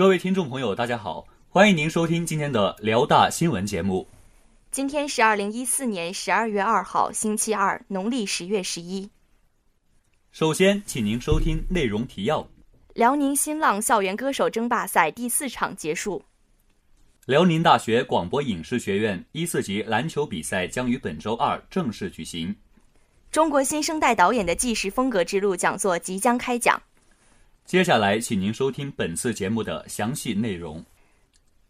各位听众朋友，大家好，欢迎您收听今天的辽大新闻节目。今天是二零一四年十二月二号，星期二，农历十月十一。首先，请您收听内容提要：辽宁新浪校园歌手争霸赛第四场结束。辽宁大学广播影视学院一四级篮球比赛将于本周二正式举行。中国新生代导演的纪实风格之路讲座即将开讲。接下来，请您收听本次节目的详细内容。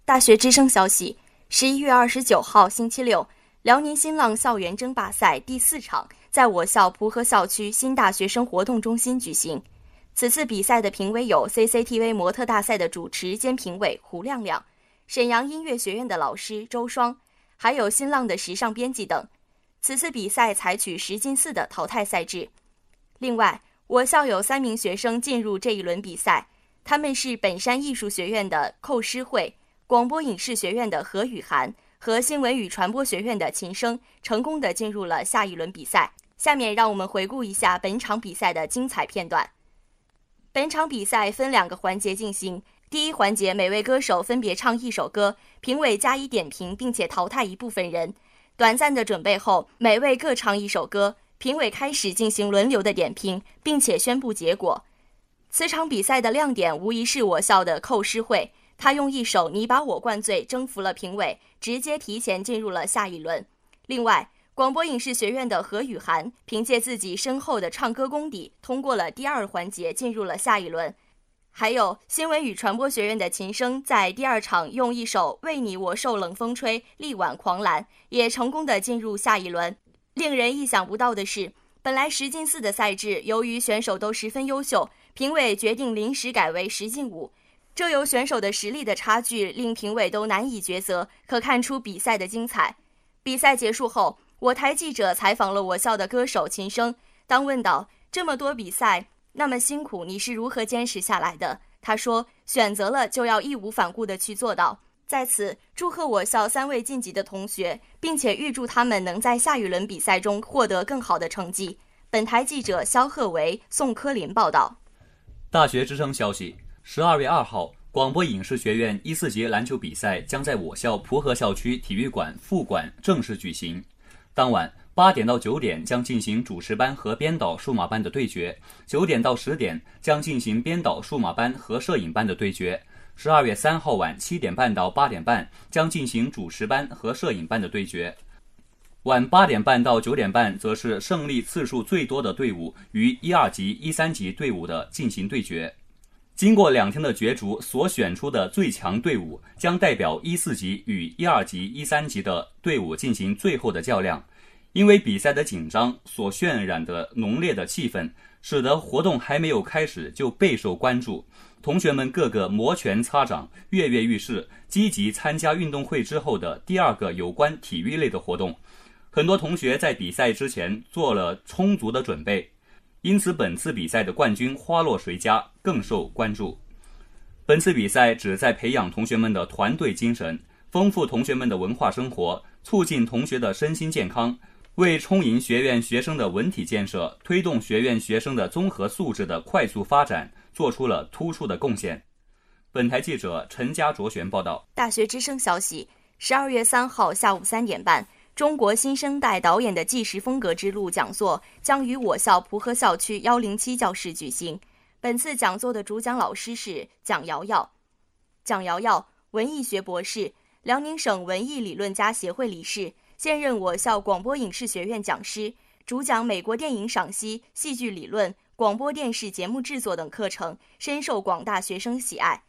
大学之声消息：十一月二十九号星期六，辽宁新浪校园争霸赛第四场在我校蒲河校区新大学生活动中心举行。此次比赛的评委有 CCTV 模特大赛的主持兼评委胡亮亮。沈阳音乐学院的老师周双，还有新浪的时尚编辑等。此次比赛采取十进四的淘汰赛制。另外，我校有三名学生进入这一轮比赛，他们是本山艺术学院的寇诗慧、广播影视学院的何雨涵和新闻与传播学院的秦升，成功的进入了下一轮比赛。下面让我们回顾一下本场比赛的精彩片段。本场比赛分两个环节进行。第一环节，每位歌手分别唱一首歌，评委加以点评，并且淘汰一部分人。短暂的准备后，每位各唱一首歌，评委开始进行轮流的点评，并且宣布结果。此场比赛的亮点无疑是我校的寇诗慧，她用一首《你把我灌醉》征服了评委，直接提前进入了下一轮。另外，广播影视学院的何雨涵凭借自己深厚的唱歌功底，通过了第二环节，进入了下一轮。还有新闻与传播学院的秦声，在第二场用一首《为你我受冷风吹》力挽狂澜，也成功的进入下一轮。令人意想不到的是，本来十进四的赛制，由于选手都十分优秀，评委决定临时改为十进五。这由选手的实力的差距，令评委都难以抉择，可看出比赛的精彩。比赛结束后，我台记者采访了我校的歌手秦升，当问到这么多比赛。那么辛苦，你是如何坚持下来的？他说：“选择了就要义无反顾地去做到。”在此，祝贺我校三位晋级的同学，并且预祝他们能在下一轮比赛中获得更好的成绩。本台记者肖鹤维、宋科林报道。大学之声消息：十二月二号，广播影视学院一四级篮球比赛将在我校蒲河校区体育馆副馆正式举行。当晚。八点到九点将进行主持班和编导数码班的对决，九点到十点将进行编导数码班和摄影班的对决。十二月三号晚七点半到八点半将进行主持班和摄影班的对决，晚八点半到九点半则是胜利次数最多的队伍与一二级、一三级队伍的进行对决。经过两天的角逐，所选出的最强队伍将代表一四级与一二级、一三级的队伍进行最后的较量。因为比赛的紧张所渲染的浓烈的气氛，使得活动还没有开始就备受关注。同学们个个摩拳擦掌，跃跃欲试，积极参加运动会之后的第二个有关体育类的活动。很多同学在比赛之前做了充足的准备，因此本次比赛的冠军花落谁家更受关注。本次比赛旨在培养同学们的团队精神，丰富同学们的文化生活，促进同学的身心健康。为充盈学院学生的文体建设，推动学院学生的综合素质的快速发展，做出了突出的贡献。本台记者陈家卓璇报道。大学之声消息：十二月三号下午三点半，中国新生代导演的纪实风格之路讲座将于我校蒲河校区幺零七教室举行。本次讲座的主讲老师是蒋瑶瑶。蒋瑶瑶，文艺学博士，辽宁省文艺理论家协会理事。现任我校广播影视学院讲师，主讲美国电影赏析、戏剧理论、广播电视节目制作等课程，深受广大学生喜爱。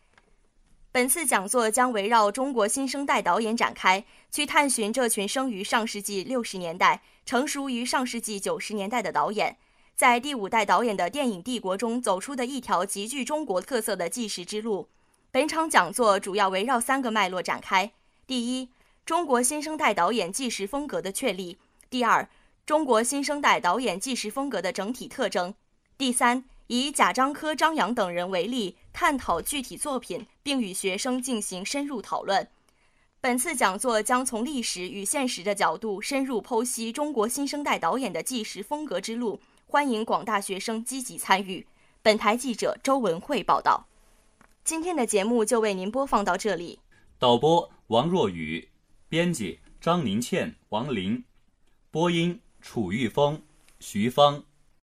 本次讲座将围绕中国新生代导演展开，去探寻这群生于上世纪六十年代、成熟于上世纪九十年代的导演，在第五代导演的电影帝国中走出的一条极具中国特色的纪实之路。本场讲座主要围绕三个脉络展开：第一，中国新生代导演纪实风格的确立。第二，中国新生代导演纪实风格的整体特征。第三，以贾樟柯、张扬等人为例，探讨具体作品，并与学生进行深入讨论。本次讲座将从历史与现实的角度深入剖析中国新生代导演的纪实风格之路，欢迎广大学生积极参与。本台记者周文慧报道。今天的节目就为您播放到这里。导播王若雨，编辑张宁倩、王林，播音楚玉峰、徐芳。